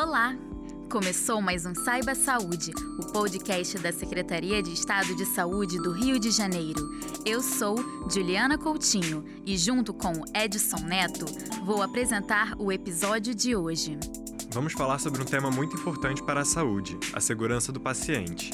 Olá! Começou mais um Saiba Saúde, o podcast da Secretaria de Estado de Saúde do Rio de Janeiro. Eu sou Juliana Coutinho e, junto com Edson Neto, vou apresentar o episódio de hoje. Vamos falar sobre um tema muito importante para a saúde: a segurança do paciente.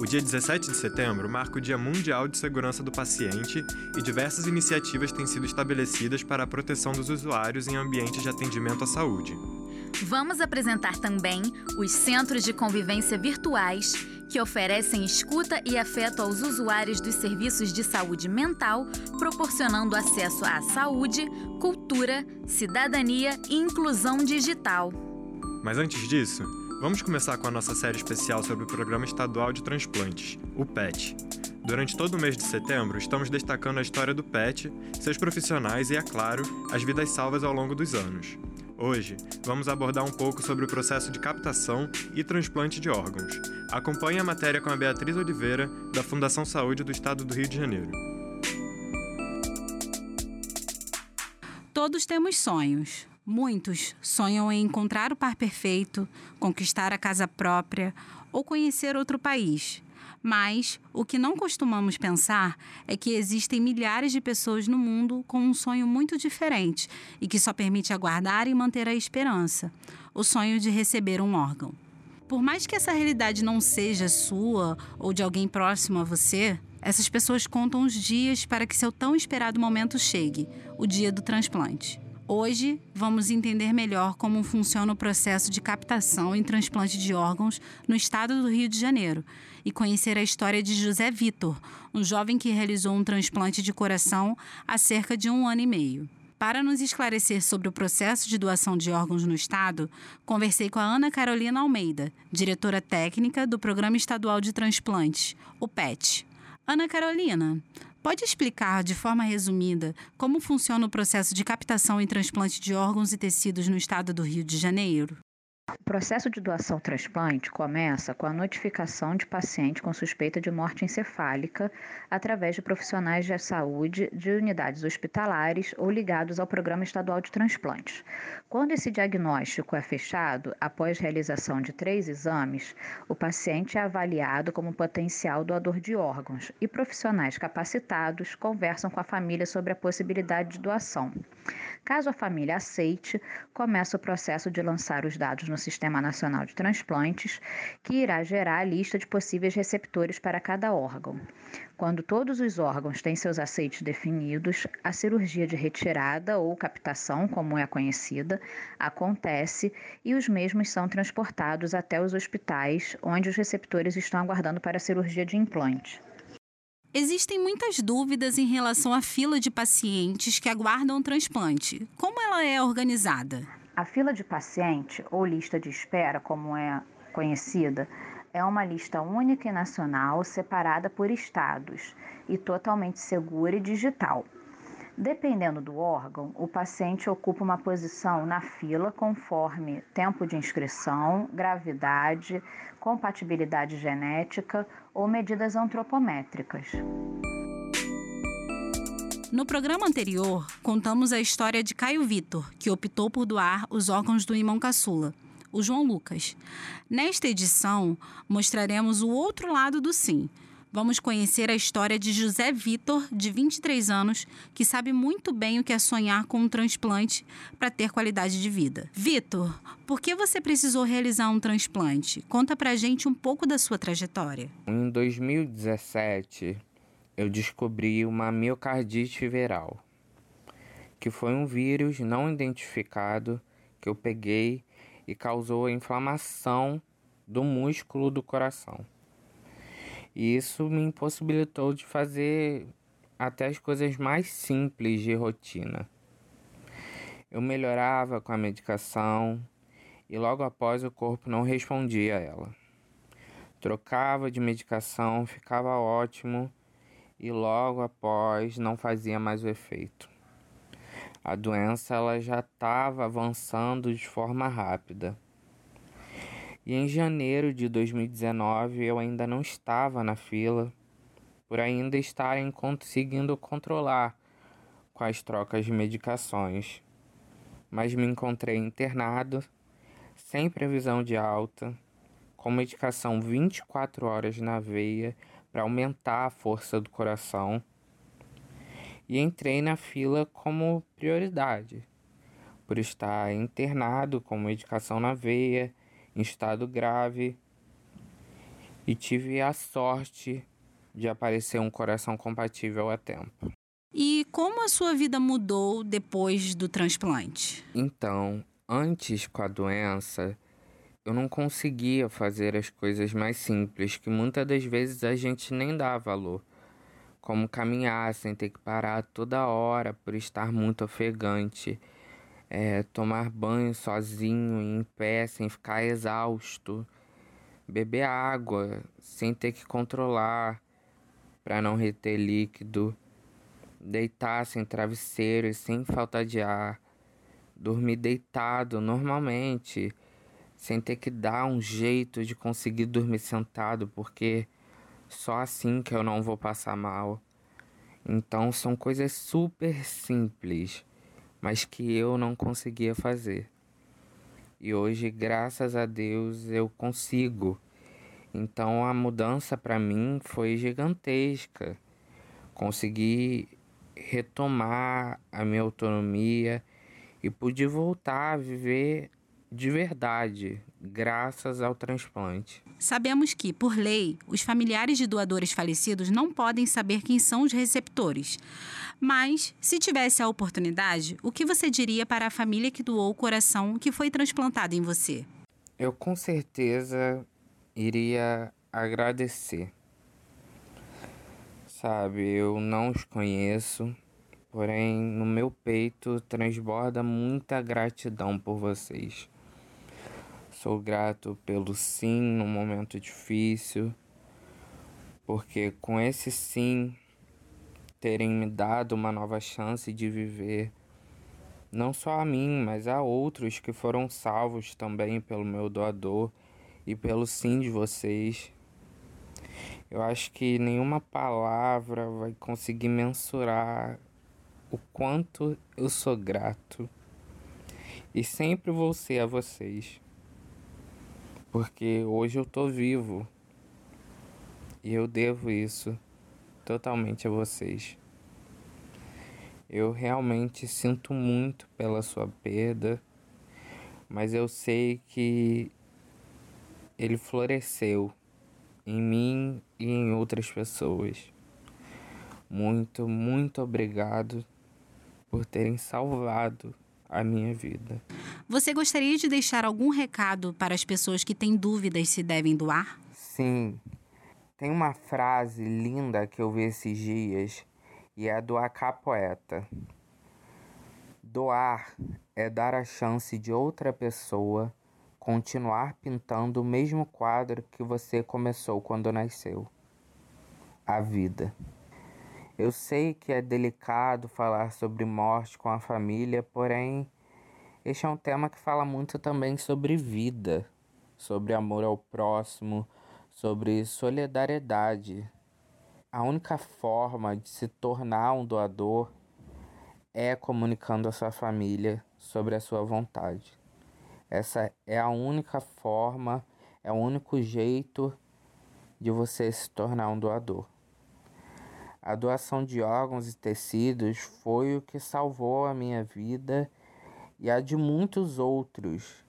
O dia 17 de setembro marca o Dia Mundial de Segurança do Paciente e diversas iniciativas têm sido estabelecidas para a proteção dos usuários em ambientes de atendimento à saúde. Vamos apresentar também os centros de convivência virtuais que oferecem escuta e afeto aos usuários dos serviços de saúde mental, proporcionando acesso à saúde, cultura, cidadania e inclusão digital. Mas antes disso, vamos começar com a nossa série especial sobre o Programa Estadual de Transplantes, o PET. Durante todo o mês de setembro, estamos destacando a história do PET, seus profissionais e, é claro, as vidas salvas ao longo dos anos. Hoje, vamos abordar um pouco sobre o processo de captação e transplante de órgãos. Acompanhe a matéria com a Beatriz Oliveira, da Fundação Saúde do Estado do Rio de Janeiro. Todos temos sonhos. Muitos sonham em encontrar o par perfeito, conquistar a casa própria ou conhecer outro país. Mas o que não costumamos pensar é que existem milhares de pessoas no mundo com um sonho muito diferente e que só permite aguardar e manter a esperança o sonho de receber um órgão. Por mais que essa realidade não seja sua ou de alguém próximo a você, essas pessoas contam os dias para que seu tão esperado momento chegue o dia do transplante. Hoje, vamos entender melhor como funciona o processo de captação e transplante de órgãos no estado do Rio de Janeiro e conhecer a história de José Vitor, um jovem que realizou um transplante de coração há cerca de um ano e meio. Para nos esclarecer sobre o processo de doação de órgãos no Estado, conversei com a Ana Carolina Almeida, diretora técnica do Programa Estadual de Transplantes, o PET. Ana Carolina, Pode explicar, de forma resumida, como funciona o processo de captação e transplante de órgãos e tecidos no estado do Rio de Janeiro? O processo de doação-transplante começa com a notificação de paciente com suspeita de morte encefálica através de profissionais de saúde de unidades hospitalares ou ligados ao Programa Estadual de Transplantes. Quando esse diagnóstico é fechado, após realização de três exames, o paciente é avaliado como potencial doador de órgãos e profissionais capacitados conversam com a família sobre a possibilidade de doação. Caso a família aceite, começa o processo de lançar os dados no Sistema Nacional de Transplantes, que irá gerar a lista de possíveis receptores para cada órgão. Quando todos os órgãos têm seus aceites definidos, a cirurgia de retirada ou captação, como é conhecida, acontece e os mesmos são transportados até os hospitais onde os receptores estão aguardando para a cirurgia de implante. Existem muitas dúvidas em relação à fila de pacientes que aguardam o transplante. Como ela é organizada? A fila de paciente, ou lista de espera, como é conhecida, é uma lista única e nacional separada por estados e totalmente segura e digital. Dependendo do órgão, o paciente ocupa uma posição na fila conforme tempo de inscrição, gravidade, compatibilidade genética ou medidas antropométricas. No programa anterior, contamos a história de Caio Vitor, que optou por doar os órgãos do irmão caçula, o João Lucas. Nesta edição, mostraremos o outro lado do sim Vamos conhecer a história de José Vitor, de 23 anos, que sabe muito bem o que é sonhar com um transplante para ter qualidade de vida. Vitor, por que você precisou realizar um transplante? Conta pra gente um pouco da sua trajetória. Em 2017, eu descobri uma miocardite viral, que foi um vírus não identificado que eu peguei e causou a inflamação do músculo do coração. E isso me impossibilitou de fazer até as coisas mais simples de rotina. Eu melhorava com a medicação e logo após o corpo não respondia a ela. Trocava de medicação, ficava ótimo e logo após não fazia mais o efeito. A doença ela já estava avançando de forma rápida. E em janeiro de 2019 eu ainda não estava na fila, por ainda estarem conseguindo controlar com as trocas de medicações. Mas me encontrei internado, sem previsão de alta, com medicação 24 horas na veia para aumentar a força do coração. E entrei na fila como prioridade, por estar internado com medicação na veia, em estado grave, e tive a sorte de aparecer um coração compatível a tempo. E como a sua vida mudou depois do transplante? Então, antes com a doença, eu não conseguia fazer as coisas mais simples que muitas das vezes a gente nem dá valor, como caminhar sem ter que parar toda hora por estar muito ofegante, é, tomar banho sozinho em pé sem ficar exausto, beber água sem ter que controlar para não reter líquido deitar sem travesseiro e sem falta de ar, dormir deitado normalmente, sem ter que dar um jeito de conseguir dormir sentado, porque só assim que eu não vou passar mal. Então são coisas super simples, mas que eu não conseguia fazer. E hoje, graças a Deus, eu consigo. Então a mudança para mim foi gigantesca. Consegui retomar a minha autonomia e pude voltar a viver de verdade, graças ao transplante. Sabemos que, por lei, os familiares de doadores falecidos não podem saber quem são os receptores. Mas, se tivesse a oportunidade, o que você diria para a família que doou o coração que foi transplantado em você? Eu com certeza iria agradecer Sabe, eu não os conheço, porém no meu peito transborda muita gratidão por vocês. Sou grato pelo sim no momento difícil, porque com esse sim terem me dado uma nova chance de viver, não só a mim, mas a outros que foram salvos também pelo meu doador e pelo sim de vocês. Eu acho que nenhuma palavra vai conseguir mensurar o quanto eu sou grato. E sempre vou ser a vocês. Porque hoje eu tô vivo. E eu devo isso totalmente a vocês. Eu realmente sinto muito pela sua perda, mas eu sei que ele floresceu em mim e em outras pessoas. Muito, muito obrigado por terem salvado a minha vida. Você gostaria de deixar algum recado para as pessoas que têm dúvidas se devem doar? Sim. Tem uma frase linda que eu vi esses dias e é do Acá Poeta. Doar é dar a chance de outra pessoa continuar pintando o mesmo quadro que você começou quando nasceu a vida. Eu sei que é delicado falar sobre morte com a família, porém, este é um tema que fala muito também sobre vida, sobre amor ao próximo, sobre solidariedade. A única forma de se tornar um doador é comunicando à sua família sobre a sua vontade. Essa é a única forma, é o único jeito de você se tornar um doador. A doação de órgãos e tecidos foi o que salvou a minha vida e a de muitos outros.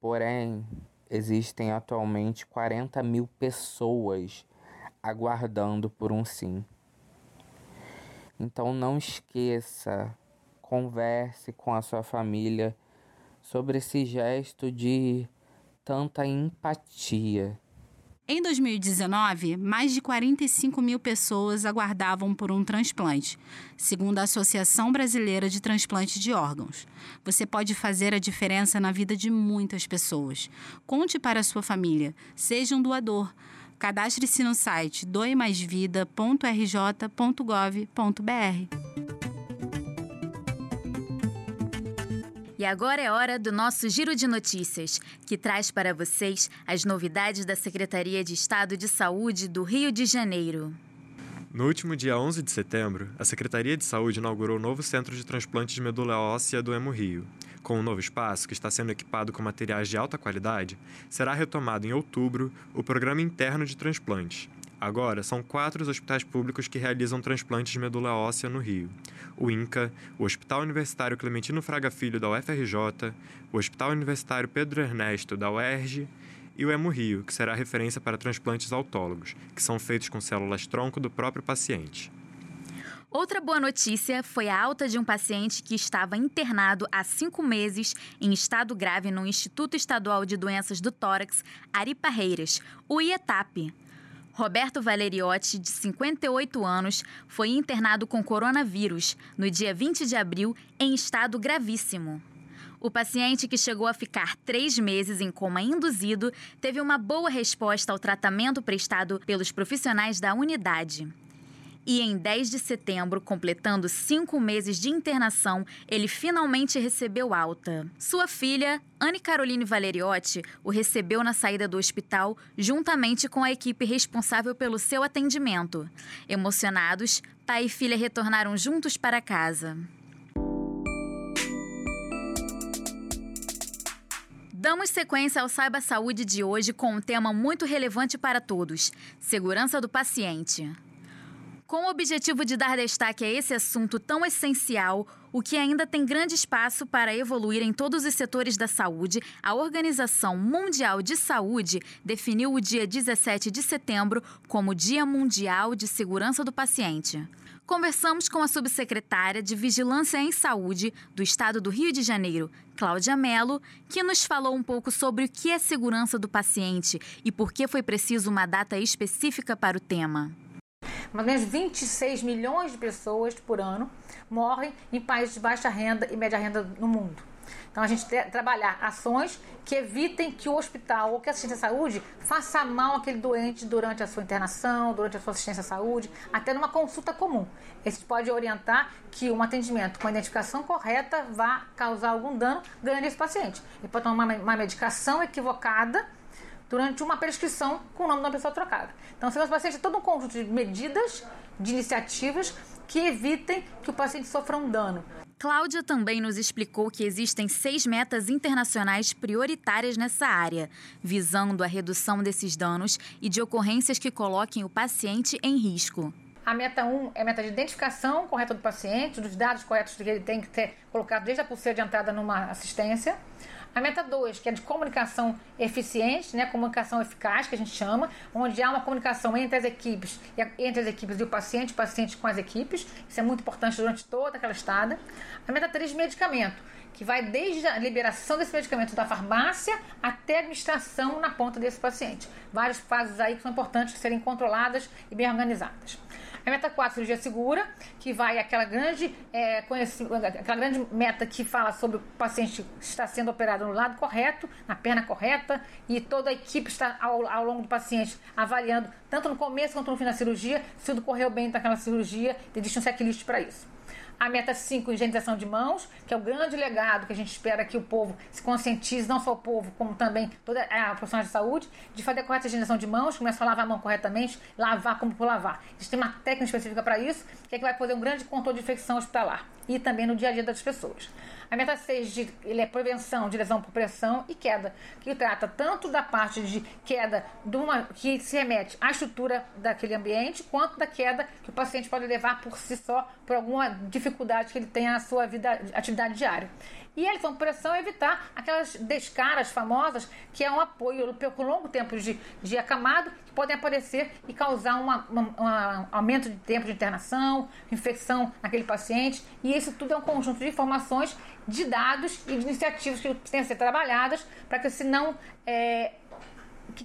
Porém, existem atualmente 40 mil pessoas aguardando por um sim. Então não esqueça, converse com a sua família sobre esse gesto de tanta empatia. Em 2019, mais de 45 mil pessoas aguardavam por um transplante, segundo a Associação Brasileira de Transplante de Órgãos. Você pode fazer a diferença na vida de muitas pessoas. Conte para a sua família, seja um doador. Cadastre-se no site doemaisvida.rj.gov.br. E agora é hora do nosso Giro de Notícias, que traz para vocês as novidades da Secretaria de Estado de Saúde do Rio de Janeiro. No último dia 11 de setembro, a Secretaria de Saúde inaugurou o novo Centro de Transplante de Medula Óssea do Hemo Rio, Com o novo espaço, que está sendo equipado com materiais de alta qualidade, será retomado em outubro o programa interno de transplantes. Agora, são quatro os hospitais públicos que realizam transplantes de medula óssea no Rio: o INCA, o Hospital Universitário Clementino Fraga Filho da UFRJ, o Hospital Universitário Pedro Ernesto da UERJ e o Hemorrio, que será referência para transplantes autólogos, que são feitos com células tronco do próprio paciente. Outra boa notícia foi a alta de um paciente que estava internado há cinco meses em estado grave no Instituto Estadual de Doenças do Tórax, Ari Parreiras, o IETAP. Roberto Valeriotti, de 58 anos, foi internado com coronavírus no dia 20 de abril em estado gravíssimo. O paciente, que chegou a ficar três meses em coma induzido, teve uma boa resposta ao tratamento prestado pelos profissionais da unidade. E em 10 de setembro, completando cinco meses de internação, ele finalmente recebeu alta. Sua filha, Anne Caroline Valeriotti, o recebeu na saída do hospital juntamente com a equipe responsável pelo seu atendimento. Emocionados, pai e filha retornaram juntos para casa. Damos sequência ao Saiba Saúde de hoje com um tema muito relevante para todos: segurança do paciente. Com o objetivo de dar destaque a esse assunto tão essencial, o que ainda tem grande espaço para evoluir em todos os setores da saúde, a Organização Mundial de Saúde definiu o dia 17 de setembro como Dia Mundial de Segurança do Paciente. Conversamos com a subsecretária de Vigilância em Saúde do Estado do Rio de Janeiro, Cláudia Mello, que nos falou um pouco sobre o que é segurança do paciente e por que foi preciso uma data específica para o tema mais ou menos 26 milhões de pessoas por ano morrem em países de baixa renda e média renda no mundo. Então a gente trabalhar ações que evitem que o hospital ou que a assistência à saúde faça mal àquele doente durante a sua internação, durante a sua assistência à saúde, até numa consulta comum. Esse pode orientar que um atendimento com a identificação correta vá causar algum dano grande a esse paciente. Ele pode tomar uma medicação equivocada durante uma prescrição com o nome de uma pessoa trocada. Então, segurança do paciente é todo um conjunto de medidas, de iniciativas que evitem que o paciente sofra um dano. Cláudia também nos explicou que existem seis metas internacionais prioritárias nessa área, visando a redução desses danos e de ocorrências que coloquem o paciente em risco. A meta 1 um é a meta de identificação correta do paciente, dos dados corretos que ele tem que ter colocado desde a pulseira de entrada numa assistência. A meta 2, que é de comunicação eficiente, né, comunicação eficaz, que a gente chama, onde há uma comunicação entre as equipes, entre as equipes e o paciente, o paciente com as equipes. Isso é muito importante durante toda aquela estada. A meta 3, medicamento, que vai desde a liberação desse medicamento da farmácia até a administração na ponta desse paciente. Várias fases aí que são importantes serem controladas e bem organizadas. A meta 4, cirurgia segura, que vai aquela grande, é, aquela grande meta que fala sobre o paciente estar sendo operado no lado correto, na perna correta, e toda a equipe está ao, ao longo do paciente avaliando, tanto no começo quanto no fim da cirurgia, se tudo correu bem naquela cirurgia, existe um checklist para isso. A meta 5, higienização de mãos, que é o grande legado que a gente espera que o povo se conscientize, não só o povo, como também toda a profissional de saúde, de fazer a correta higienização de mãos, começar a lavar a mão corretamente, lavar como por lavar. A gente tem uma técnica específica para isso, que é que vai fazer um grande controle de infecção hospitalar e também no dia a dia das pessoas. A meta 6 de, ele é prevenção de lesão por pressão e queda, que trata tanto da parte de queda de uma, que se remete à estrutura daquele ambiente, quanto da queda que o paciente pode levar por si só por alguma dificuldade que ele tenha na sua vida, atividade diária. E lesão por pressão evitar aquelas descaras famosas, que é um apoio por longo tempo de, de acamado, que podem aparecer e causar uma, uma, um aumento de tempo de internação, infecção naquele paciente. E isso tudo é um conjunto de informações de dados e de iniciativas que têm a ser trabalhadas para que se não é,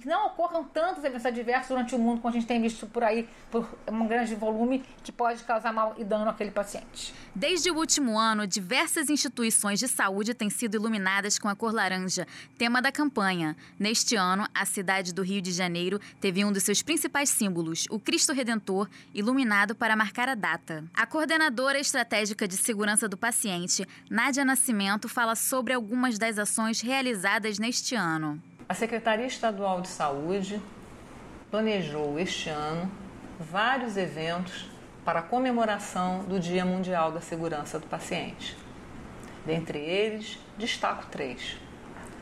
que não ocorram tantos eventos adversos durante o mundo como a gente tem visto por aí, por um grande volume que pode causar mal e dano àquele paciente. Desde o último ano, diversas instituições de saúde têm sido iluminadas com a cor laranja, tema da campanha. Neste ano, a cidade do Rio de Janeiro teve um dos seus principais símbolos, o Cristo Redentor, iluminado para marcar a data. A coordenadora estratégica de segurança do paciente, Nádia Nascimento, fala sobre algumas das ações realizadas neste ano. A Secretaria Estadual de Saúde planejou este ano vários eventos para a comemoração do Dia Mundial da Segurança do Paciente. Dentre eles, destaco três.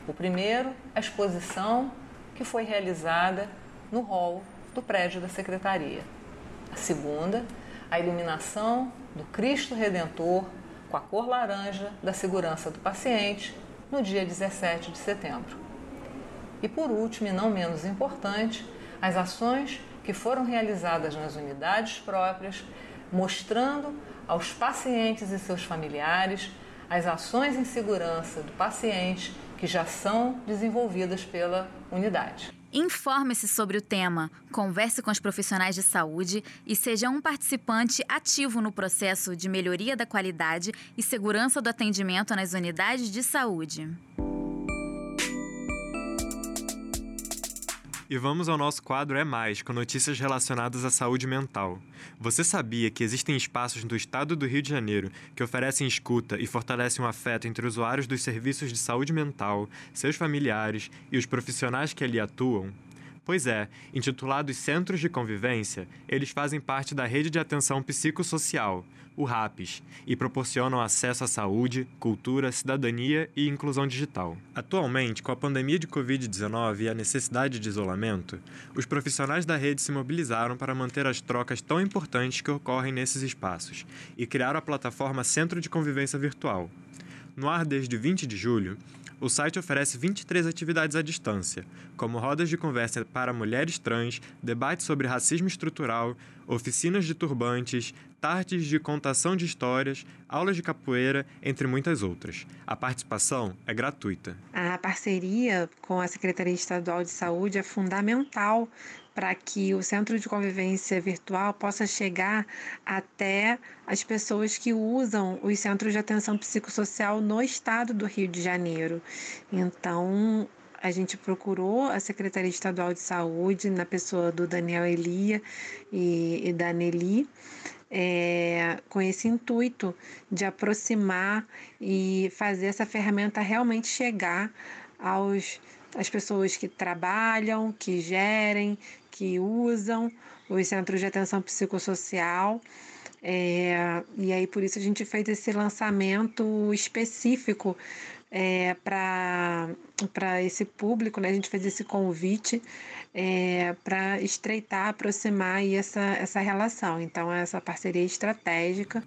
O primeiro, a exposição que foi realizada no hall do prédio da secretaria. A segunda, a iluminação do Cristo Redentor com a cor laranja da segurança do paciente no dia 17 de setembro. E por último, e não menos importante, as ações que foram realizadas nas unidades próprias, mostrando aos pacientes e seus familiares as ações em segurança do paciente que já são desenvolvidas pela unidade. Informe-se sobre o tema, converse com os profissionais de saúde e seja um participante ativo no processo de melhoria da qualidade e segurança do atendimento nas unidades de saúde. E vamos ao nosso quadro É Mais, com notícias relacionadas à saúde mental. Você sabia que existem espaços do estado do Rio de Janeiro que oferecem escuta e fortalecem o afeto entre usuários dos serviços de saúde mental, seus familiares e os profissionais que ali atuam? Pois é, intitulados Centros de Convivência, eles fazem parte da rede de atenção psicossocial, o RAPS, e proporcionam acesso à saúde, cultura, cidadania e inclusão digital. Atualmente, com a pandemia de Covid-19 e a necessidade de isolamento, os profissionais da rede se mobilizaram para manter as trocas tão importantes que ocorrem nesses espaços e criaram a plataforma Centro de Convivência Virtual. No ar desde 20 de julho, o site oferece 23 atividades à distância, como rodas de conversa para mulheres trans, debates sobre racismo estrutural, oficinas de turbantes, tardes de contação de histórias, aulas de capoeira, entre muitas outras. A participação é gratuita. A parceria com a Secretaria Estadual de Saúde é fundamental para que o centro de convivência virtual possa chegar até as pessoas que usam os centros de atenção psicossocial no estado do Rio de Janeiro. Então, a gente procurou a Secretaria Estadual de Saúde, na pessoa do Daniel Elia e, e da Nelly, é, com esse intuito de aproximar e fazer essa ferramenta realmente chegar aos as pessoas que trabalham, que gerem, que usam os centros de atenção psicossocial. É, e aí, por isso, a gente fez esse lançamento específico é, para esse público, né? A gente fez esse convite é, para estreitar, aproximar essa, essa relação. Então, essa parceria estratégica.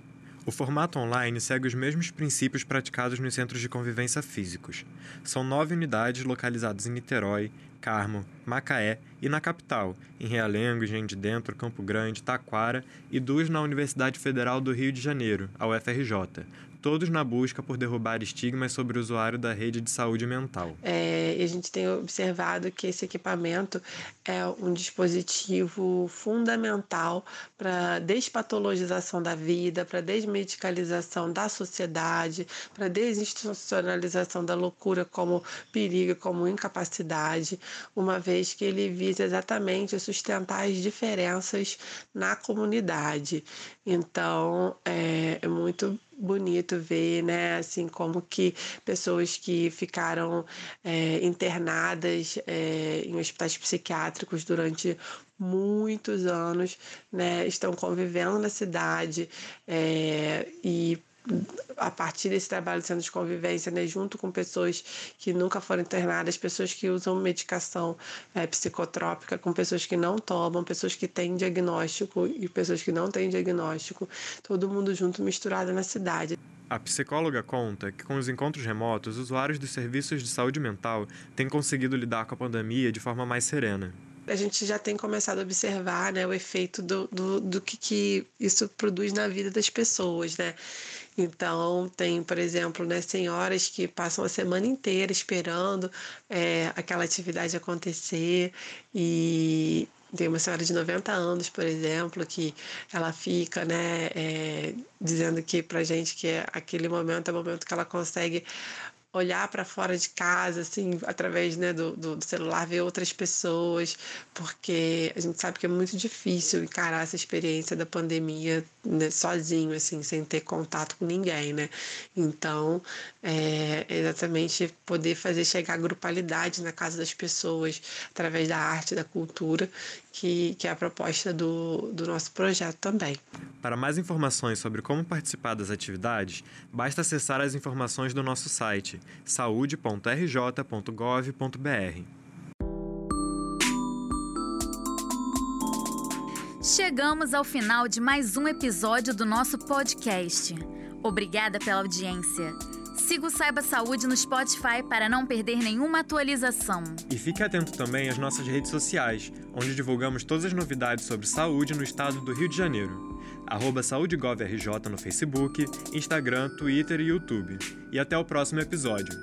O formato online segue os mesmos princípios praticados nos centros de convivência físicos. São nove unidades localizadas em Niterói, Carmo, Macaé e na capital, em Realengo, de Dentro, Campo Grande, Taquara e duas na Universidade Federal do Rio de Janeiro, a UFRJ, todos na busca por derrubar estigmas sobre o usuário da rede de saúde mental. É, a gente tem observado que esse equipamento é um dispositivo fundamental para despatologização da vida, para desmedicalização da sociedade, para desinstitucionalização da loucura como perigo, como incapacidade, uma vez que ele visa exatamente sustentar as diferenças na comunidade. Então, é, é muito bonito ver, né, assim, como que pessoas que ficaram é, internadas é, em hospitais psiquiátricos durante muitos anos, né, estão convivendo na cidade é, e a partir desse trabalho de centro de convivência, né, junto com pessoas que nunca foram internadas, pessoas que usam medicação é, psicotrópica, com pessoas que não tomam, pessoas que têm diagnóstico e pessoas que não têm diagnóstico, todo mundo junto misturado na cidade. A psicóloga conta que, com os encontros remotos, usuários dos serviços de saúde mental têm conseguido lidar com a pandemia de forma mais serena a gente já tem começado a observar né, o efeito do, do, do que, que isso produz na vida das pessoas, né? Então, tem, por exemplo, né, senhoras que passam a semana inteira esperando é, aquela atividade acontecer. E tem uma senhora de 90 anos, por exemplo, que ela fica, né, é, dizendo que pra gente que aquele momento é o momento que ela consegue olhar para fora de casa, assim, através né, do, do, celular, ver outras pessoas, porque a gente sabe que é muito difícil encarar essa experiência da pandemia né, sozinho, assim, sem ter contato com ninguém, né? Então, é exatamente poder fazer chegar a grupalidade na casa das pessoas através da arte, da cultura, que, que é a proposta do, do nosso projeto também. Para mais informações sobre como participar das atividades, basta acessar as informações do nosso site saude.rj.gov.br. Chegamos ao final de mais um episódio do nosso podcast. Obrigada pela audiência. Siga o Saiba Saúde no Spotify para não perder nenhuma atualização. E fique atento também às nossas redes sociais, onde divulgamos todas as novidades sobre saúde no estado do Rio de Janeiro. Arroba SaúdeGovRJ no Facebook, Instagram, Twitter e YouTube. E até o próximo episódio.